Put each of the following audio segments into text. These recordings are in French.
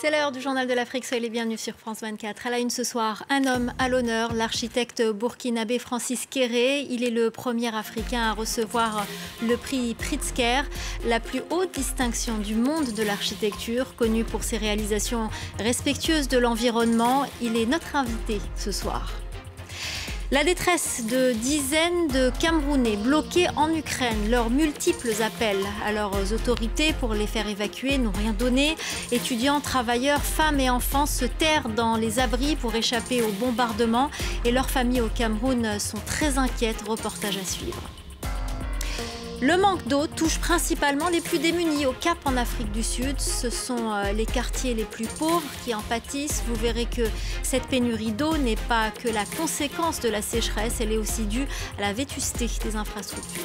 C'est l'heure du journal de l'Afrique, soyez les bienvenus sur France 24. À la une ce soir, un homme à l'honneur, l'architecte burkinabé Francis Kéré. Il est le premier Africain à recevoir le prix Pritzker, la plus haute distinction du monde de l'architecture, connu pour ses réalisations respectueuses de l'environnement. Il est notre invité ce soir. La détresse de dizaines de Camerounais bloqués en Ukraine, leurs multiples appels à leurs autorités pour les faire évacuer n'ont rien donné. Étudiants, travailleurs, femmes et enfants se terrent dans les abris pour échapper aux bombardements et leurs familles au Cameroun sont très inquiètes. Reportage à suivre. Le manque d'eau touche principalement les plus démunis au Cap en Afrique du Sud. Ce sont euh, les quartiers les plus pauvres qui en pâtissent. Vous verrez que cette pénurie d'eau n'est pas que la conséquence de la sécheresse, elle est aussi due à la vétusté des infrastructures.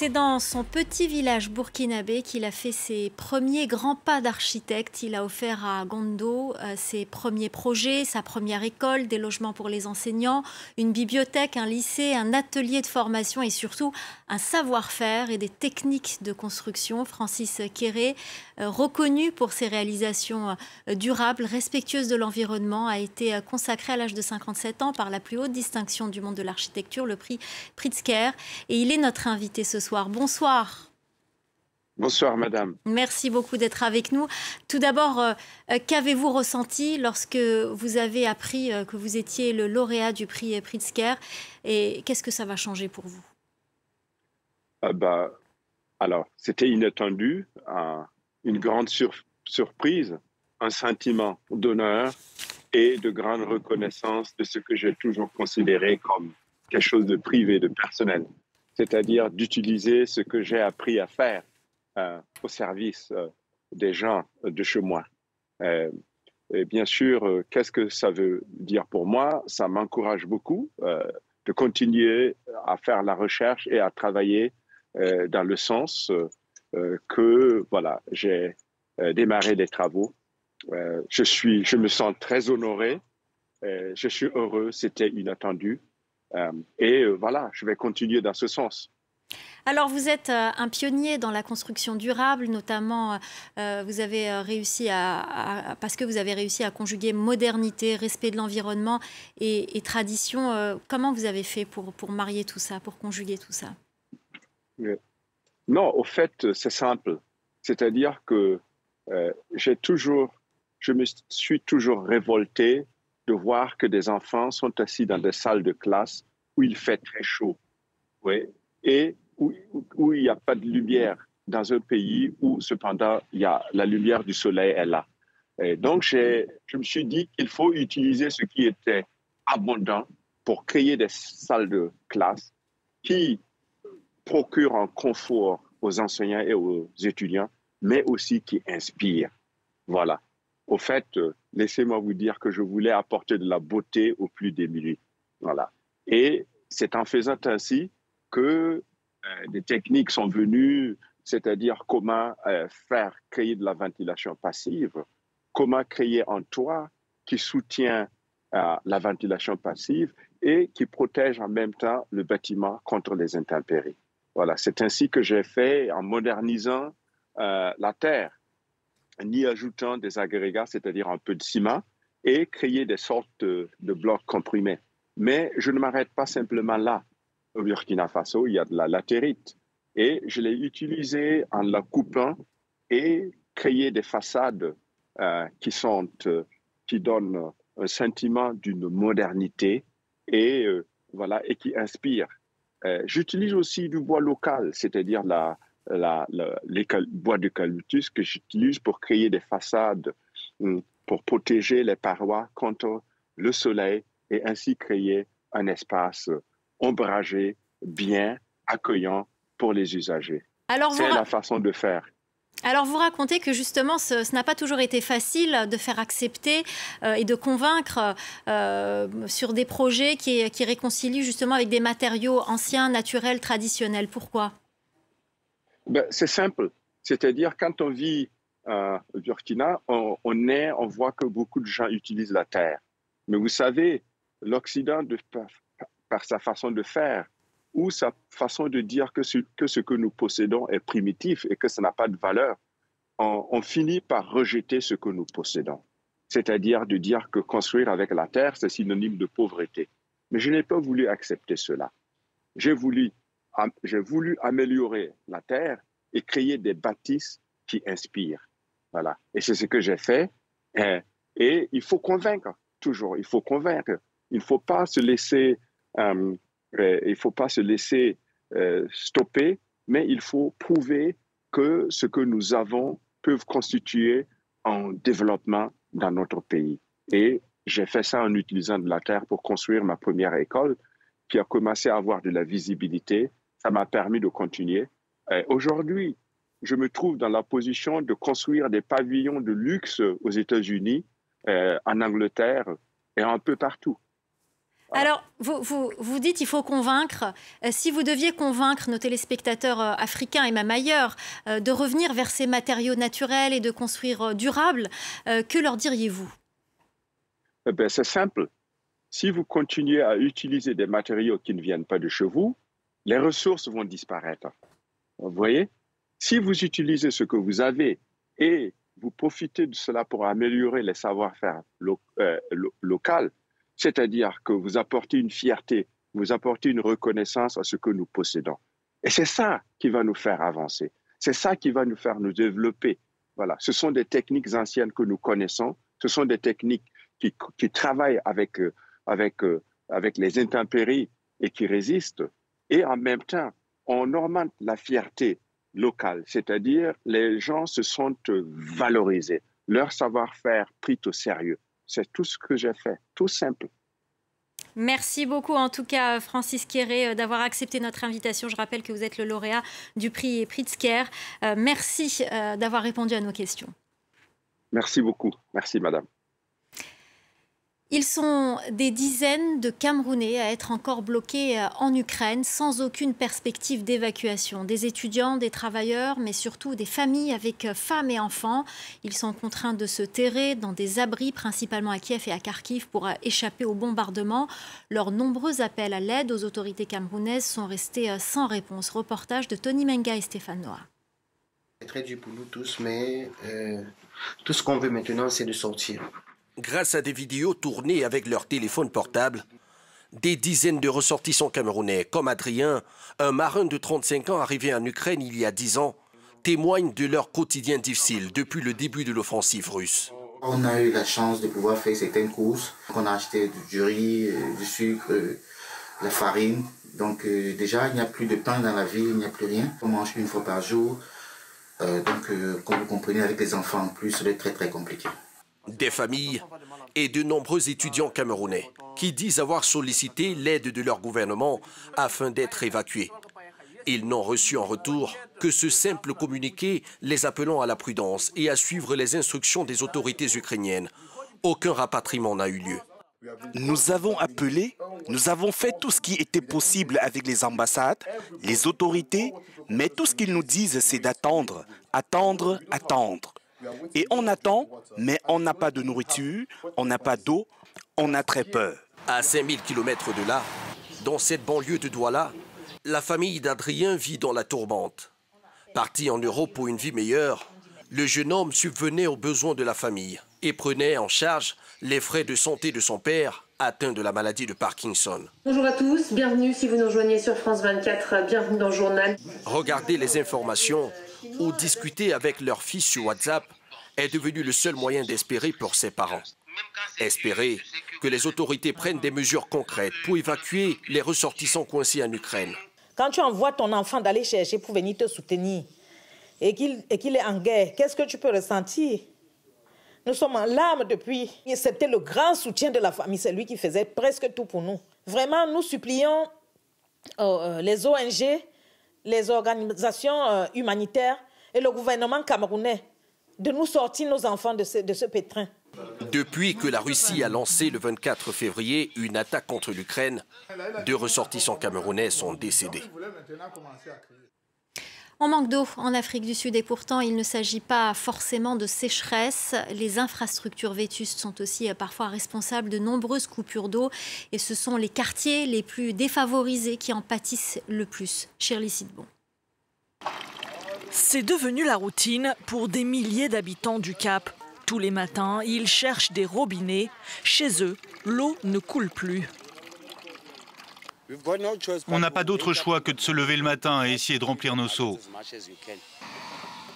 C'est dans son petit village burkinabé qu'il a fait ses premiers grands pas d'architecte. Il a offert à Gondo euh, ses premiers projets, sa première école, des logements pour les enseignants, une bibliothèque, un lycée, un atelier de formation et surtout un savoir-faire et des techniques de construction. Francis Kéré, euh, reconnu pour ses réalisations euh, durables, respectueuses de l'environnement, a été consacré à l'âge de 57 ans par la plus haute distinction du monde de l'architecture, le prix Pritzker. Et il est notre invité ce soir Bonsoir. Bonsoir, madame. Merci beaucoup d'être avec nous. Tout d'abord, euh, euh, qu'avez-vous ressenti lorsque vous avez appris euh, que vous étiez le lauréat du prix Pritzker Et qu'est-ce que ça va changer pour vous? Ah bah, Alors, c'était inattendu, une grande surprise, un sentiment d'honneur et de grande reconnaissance de ce que j'ai toujours considéré comme quelque chose de privé, de personnel c'est-à-dire d'utiliser ce que j'ai appris à faire euh, au service euh, des gens de chez moi. Euh, et bien sûr, qu'est-ce que ça veut dire pour moi? Ça m'encourage beaucoup de continuer à faire la recherche et à travailler dans le sens que voilà, j'ai démarré des travaux. je suis, je me sens très honoré. je suis heureux. C'était inattendu. Euh, et euh, voilà, je vais continuer dans ce sens. Alors vous êtes euh, un pionnier dans la construction durable, notamment vous avez réussi à, parce que vous avez réussi à conjuguer modernité, respect de l'environnement et, tradition. comment vous avez fait pour, pour marier tout ça, pour conjuguer tout ça? Non, au fait, c'est simple. C'est-à-dire que j'ai toujours, je me suis toujours révolté de voir que des enfants sont assis dans des salles de classe où il fait très chaud, oui, et où, où il n'y a pas de lumière dans un pays où cependant il y a la lumière du soleil est là. Et donc je me suis dit qu'il faut utiliser ce qui était abondant pour créer des salles de classe qui procurent un confort aux enseignants et aux étudiants, mais aussi qui inspirent. Voilà. Au fait, euh, laissez-moi vous dire que je voulais apporter de la beauté aux plus démunis. Voilà. Et c'est en faisant ainsi que euh, des techniques sont venues, c'est-à-dire comment euh, faire créer de la ventilation passive, comment créer un toit qui soutient la ventilation passive et qui protège en même temps le bâtiment contre les intempéries. Voilà, c'est ainsi que j'ai fait en modernisant la terre en y ajoutant des agrégats, c'est-à-dire un peu de ciment, et créer des sortes de, blocs comprimés. Mais je ne m'arrête pas simplement là. Au Burkina Faso, il y a de la latérite. Et je l'ai utilisé en la coupant et créer des façades euh, qui, sont, euh, qui donnent un sentiment d'une modernité et, euh, voilà, et qui inspirent. J'utilise aussi du bois local, c'est-à-dire la, la, les bois d'eucalyptus que j'utilise pour créer des façades, hum, pour protéger les parois contre le soleil et ainsi créer un espace ombragé, bien accueillant pour les usagers. C'est la façon de faire. Alors vous racontez que justement ce, n'a pas toujours été facile de faire accepter euh, et de convaincre euh, sur des projets qui, qui réconcilient justement avec des matériaux anciens, naturels, traditionnels. Pourquoi? Ben, c'est simple. C'est-à-dire, quand on vit euh, au Burkina, on, est, on voit que beaucoup de gens utilisent la terre. Mais vous savez, l'Occident, par, sa façon de faire, ou sa façon de dire que ce que, ce que nous possédons est primitif et que ça n'a pas de valeur, on, finit par rejeter ce que nous possédons. C'est-à-dire de dire que construire avec la terre, c'est synonyme de pauvreté. Mais je n'ai pas voulu accepter cela. J'ai voulu, j'ai voulu améliorer la terre et créer des bâtisses qui inspirent. Voilà. Et c'est ce que j'ai fait. Et, il faut convaincre, toujours. Il faut convaincre. Il ne faut pas se laisser, euh, euh, il faut pas se laisser euh, stopper, mais il faut prouver que ce que nous avons peut constituer un développement dans notre pays. Et j'ai fait ça en utilisant de la terre pour construire ma première école qui a commencé à avoir de la visibilité. Ça m'a permis de continuer. Aujourd'hui, je me trouve dans la position de construire des pavillons de luxe aux États-Unis, en Angleterre et un peu partout. Alors, vous, vous, dites qu'il faut convaincre. Euh, si vous deviez convaincre nos téléspectateurs euh, africains et même ailleurs euh, de revenir vers ces matériaux naturels et de construire durable, que leur diriez-vous? Eh ben, C'est simple. Si vous continuez à utiliser des matériaux qui ne viennent pas de chez vous, les ressources vont disparaître. Vous voyez? Si vous utilisez ce que vous avez et vous profitez de cela pour améliorer les savoir-faire locaux, c'est-à-dire que vous apportez une fierté, vous apportez une reconnaissance à ce que nous possédons. Et c'est ça qui va nous faire avancer. C'est ça qui va nous faire nous développer. Voilà. Ce sont des techniques anciennes que nous connaissons. Ce sont des techniques qui, travaillent avec, euh, avec, euh, avec les intempéries et qui résistent. Et en même temps, on augmente la fierté locale, c'est-à-dire les gens se sont valorisés, leur savoir-faire pris au sérieux. C'est tout ce que j'ai fait, tout simple. Merci beaucoup en tout cas Francis Kéré euh, d'avoir accepté notre invitation. Je rappelle que vous êtes le lauréat du prix Pritzker. Euh, merci euh, d'avoir répondu à nos questions. Merci beaucoup. Merci madame. Ils sont des dizaines de Camerounais à être encore bloqués euh, en Ukraine sans aucune perspective d'évacuation. Des étudiants, des travailleurs, mais surtout des familles avec euh, femmes et enfants. Ils sont contraints de se terrer dans des abris, principalement à Kiev et à Kharkiv, pour euh, échapper au bombardement. Leurs nombreux appels à l'aide aux autorités camerounaises sont restés sans réponse. Reportage de Tony Menga et Stéphane Noir. C'est très dur pour nous tous, mais tout ce qu'on veut maintenant, c'est de sortir grâce à des vidéos tournées avec leur téléphone portable, des dizaines de ressortissants camerounais, comme Adrien, un marin de 35 ans arrivé en Ukraine il y a 10 ans, témoignent de leur quotidien difficile depuis le début de l'offensive russe. On a eu la chance de pouvoir faire certaines courses. On a acheté du riz, euh, du sucre, euh, la farine. Donc euh, déjà, il n'y a plus de pain dans la ville, il n'y a plus rien. On mange une fois par jour. donc, comme vous comprenez, avec les enfants en plus, c'est très très compliqué des familles et de nombreux étudiants camerounais qui disent avoir sollicité l'aide de leur gouvernement afin d'être évacués. Ils n'ont reçu en retour que ce simple communiqué les appelant à la prudence et à suivre les instructions des autorités ukrainiennes. Aucun rapatriement n'a eu lieu. Nous avons appelé, nous avons fait tout ce qui était possible avec les ambassades, les autorités, mais tout ce qu'ils nous disent, c'est d'attendre, attendre, attendre. Et on attend, mais on n'a pas de nourriture, on n'a pas d'eau, on a très peur. À 5000 km de là, dans cette banlieue de Douala, la famille d'Adrien vit dans la tourmente. Parti en Europe pour une vie meilleure, le jeune homme subvenait aux besoins de la famille et prenait en charge les frais de santé de son père atteint de la maladie de Parkinson. Bonjour à tous, bienvenue si vous nous rejoignez sur France 24, bienvenue dans le journal. Regardez les informations ou discuter avec leur fils sur WhatsApp est devenu le seul moyen d'espérer pour ses parents. Espérer que les autorités prennent des mesures concrètes pour évacuer les ressortissants coincés en Ukraine. Quand tu envoies ton enfant d'aller chercher pour venir te soutenir et qu'il est en guerre, qu'est-ce que tu peux ressentir? Nous sommes en larmes depuis. C'était le grand soutien de la famille, c'est lui qui faisait presque tout pour nous. Vraiment, nous supplions euh, euh, les ONG, les organisations euh, humanitaires et le gouvernement camerounais de nous sortir nos enfants de ce, de ce pétrin. Depuis que la Russie a lancé le 24 février une attaque contre l'Ukraine, deux ressortissants camerounais sont décédés. On manque d'eau en Afrique du Sud et pourtant il ne s'agit pas forcément de sécheresse. Les infrastructures vétustes sont aussi euh, parfois responsables de nombreuses coupures d'eau et ce sont les quartiers les plus défavorisés qui en pâtissent le plus. C'est devenu la routine pour des milliers d'habitants du Cap. Tous les matins, ils cherchent des robinets. Chez eux, l'eau ne coule plus. On n'a pas d'autre choix que de se lever le matin et essayer de remplir nos seaux.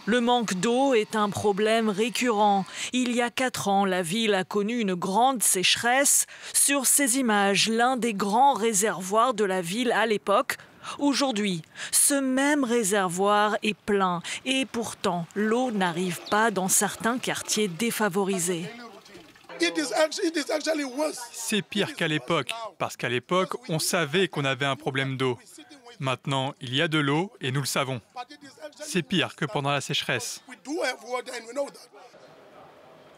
Le manque d'eau est un problème récurrent. Il y a quatre ans, la ville a connu une grande sécheresse. Sur ces images, l'un des grands réservoirs de la ville à l'époque. Aujourd'hui, ce même réservoir est plein et pourtant l'eau n'arrive pas dans certains quartiers défavorisés. C'est pire qu'à l'époque, parce qu'à l'époque, on savait qu'on avait un problème d'eau. Maintenant, il y a de l'eau et nous le savons. C'est pire que pendant la sécheresse.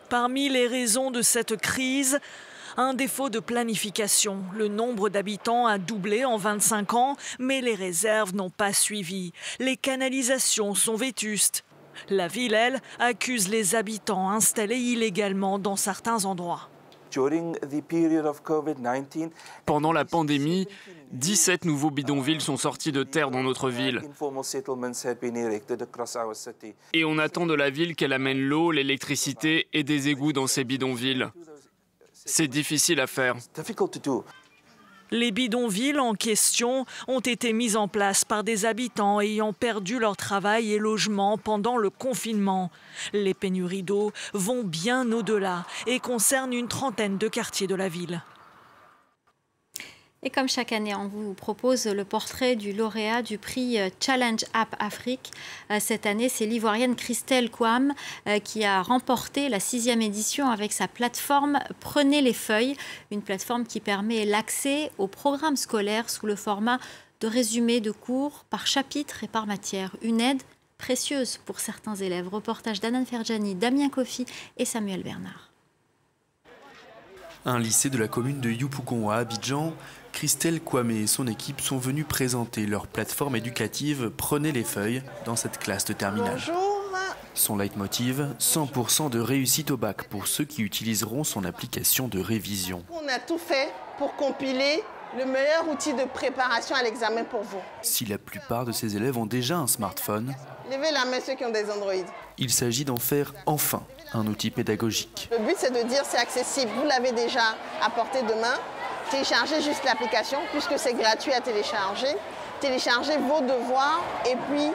Parmi les raisons de cette crise, un défaut de planification. Le nombre d'habitants a doublé en 25 ans, mais les réserves n'ont pas suivi. Les canalisations sont vétustes. La ville, elle, accuse les habitants installés illégalement dans certains endroits. Pendant la pandémie, 17 nouveaux bidonvilles sont sortis de terre dans notre ville. Et on attend de la ville qu'elle amène l'eau, l'électricité et des égouts dans ces bidonvilles. C'est difficile à faire. Les bidonvilles en question ont été mises en place par des habitants ayant perdu leur travail et logement pendant le confinement. Les pénuries d'eau vont bien au-delà et concernent une trentaine de quartiers de la ville. Et comme chaque année, on vous propose le portrait du lauréat du prix euh, Challenge App Afrique. Euh, cette année, c'est l'ivoirienne Christelle Kouam euh, qui a remporté la sixième édition avec sa plateforme Prenez les feuilles, une plateforme qui permet l'accès aux programmes scolaires sous le format de résumé de cours par chapitre et par matière. Une aide précieuse pour certains élèves. Reportage d'Anan Ferjani, Damien Kofi et Samuel Bernard. Un lycée de la commune de Youpougon à Abidjan Christelle Kwame et son équipe sont venus présenter leur plateforme éducative Prenez les feuilles dans cette classe de terminale. Son leitmotiv, 100% de réussite au bac pour ceux qui utiliseront son application de révision. On a tout fait pour compiler le meilleur outil de préparation à l'examen pour vous. Si la plupart de ces élèves ont déjà un smartphone, levez la main ceux qui ont des Android. Il s'agit d'en faire enfin un outil pédagogique. Le but c'est de dire c'est accessible, vous l'avez déjà à portée de main, téléchargez juste l'application puisque c'est gratuit à télécharger. Téléchargez vos devoirs et puis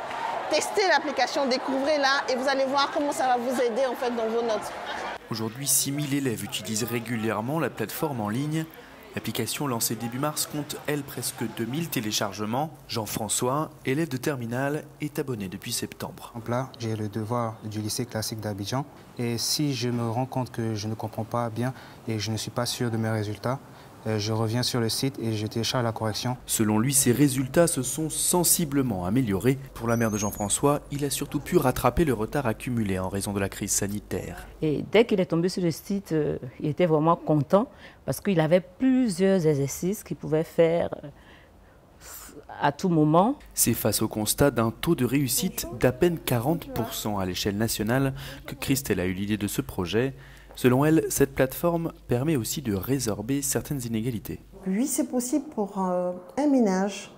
testez l'application, découvrez-la et vous allez voir comment ça va vous aider en fait dans vos notes. Aujourd'hui, 6000 élèves utilisent régulièrement la plateforme en ligne. L'application lancée début mars compte, elle, presque 2000 téléchargements. Jean-François, élève de terminale, est abonné depuis septembre. Là, j'ai le devoir du lycée classique d'Abidjan. Et si je me rends compte que je ne comprends pas bien et je ne suis pas sûr de mes résultats, je reviens sur le site et je télécharge la correction. Selon lui, ses résultats se sont sensiblement améliorés. Pour la mère de Jean-François, il a surtout pu rattraper le retard accumulé en raison de la crise sanitaire. Et dès qu'il est tombé sur le site, euh, il était vraiment content parce qu'il avait plusieurs exercices qu'il pouvait faire euh, à tout moment. C'est face au constat d'un taux de réussite d'à peine 40% à l'échelle nationale que Christelle a eu l'idée de ce projet. Selon elle, cette plateforme permet aussi de résorber certaines inégalités. Oui, c'est possible pour euh, un ménage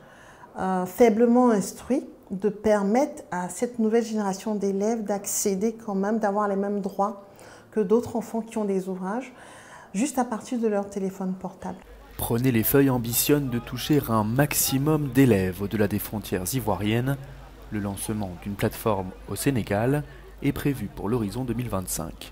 euh, faiblement instruit de permettre à cette nouvelle génération d'élèves d'accéder quand même, d'avoir les mêmes droits que d'autres enfants qui ont des ouvrages, juste à partir de leur téléphone portable. Prenez les feuilles ambitionne de toucher un maximum d'élèves au-delà des frontières ivoiriennes. Le lancement d'une plateforme au Sénégal est prévu pour l'horizon 2025.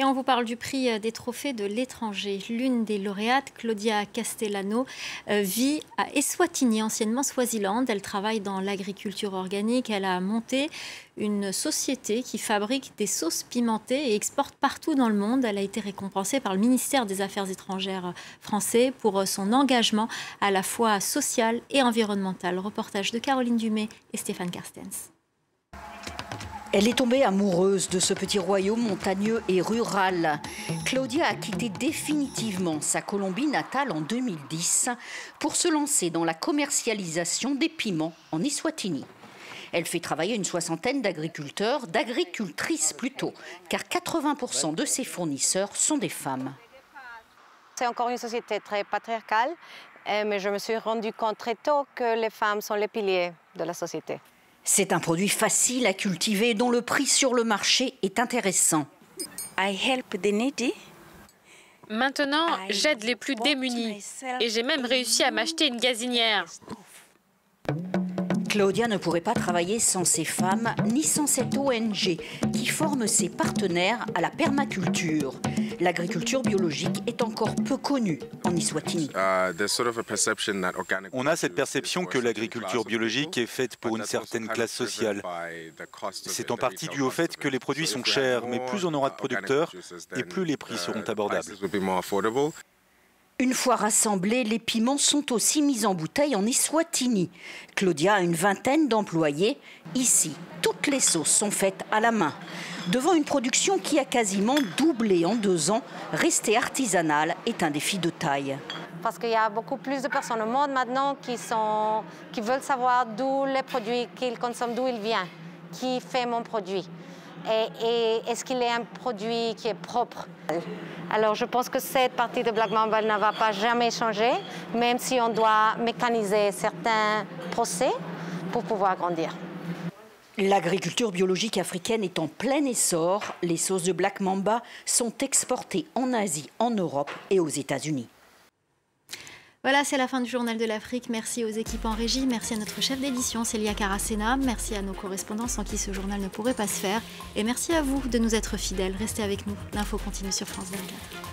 Et on vous parle du prix euh, des trophées de l'étranger. L'une des lauréates, Claudia Castellano, euh, vit à Eswatini, anciennement Swaziland. Elle travaille dans l'agriculture organique. Elle a monté une société qui fabrique des sauces pimentées et exporte partout dans le monde. Elle a été récompensée par le ministère des Affaires étrangères français pour euh, son engagement à la fois social et environnemental. Reportage de Caroline Dumay et Stéphane Carstens. Elle est tombée amoureuse de ce petit royaume montagneux et rural. Claudia a quitté définitivement sa Colombie natale en 2010 pour se lancer dans la commercialisation des piments en Iswatini. Elle fait travailler une soixantaine d'agriculteurs, d'agricultrices plutôt, car 80% de ses fournisseurs sont des femmes. C'est encore une société très patriarcale, euh, mais je me suis rendu compte très tôt que les femmes sont les piliers de la société. C'est un produit facile à cultiver dont le prix sur le marché est intéressant. I help the needy. Maintenant, j'aide les plus démunis et j'ai même réussi à m'acheter une gazinière. Claudia ne pourrait pas travailler sans ces femmes ni sans cette ONG qui forme ses partenaires à la permaculture. L'agriculture biologique est encore peu connue en Iswatini. On a cette perception que l'agriculture biologique est faite pour une certaine classe sociale. C'est en partie dû au fait que les produits sont chers, mais plus on aura de producteurs et plus les prix seront abordables. Une fois rassemblés, les piments sont aussi mis en bouteille en Iswatini. Claudia a une vingtaine d'employés. Ici, toutes les sauces sont faites à la main. Devant une production qui a quasiment doublé en deux ans, rester artisanale est un défi de taille. Parce qu'il y a beaucoup plus de personnes au monde maintenant qui, sont, qui veulent savoir d'où les produits qu'ils consomment, d'où ils viennent, qui fait mon produit. Et, est-ce qu'il est un produit qui est propre? Alors je pense que cette partie de Black Mamba ne va pas jamais changer, même si on doit mécaniser certains procès pour pouvoir grandir. L'agriculture biologique africaine est en plein essor. Les sauces de Black Mamba sont exportées en Asie, en Europe et aux États-Unis. Voilà, c'est la fin du Journal de l'Afrique. Merci aux équipes en régie. Merci à notre chef d'édition, Célia Caracena. Merci à nos correspondants sans qui ce journal ne pourrait pas se faire. Et merci à vous de nous être fidèles. Restez avec nous. L'info continue sur France 24.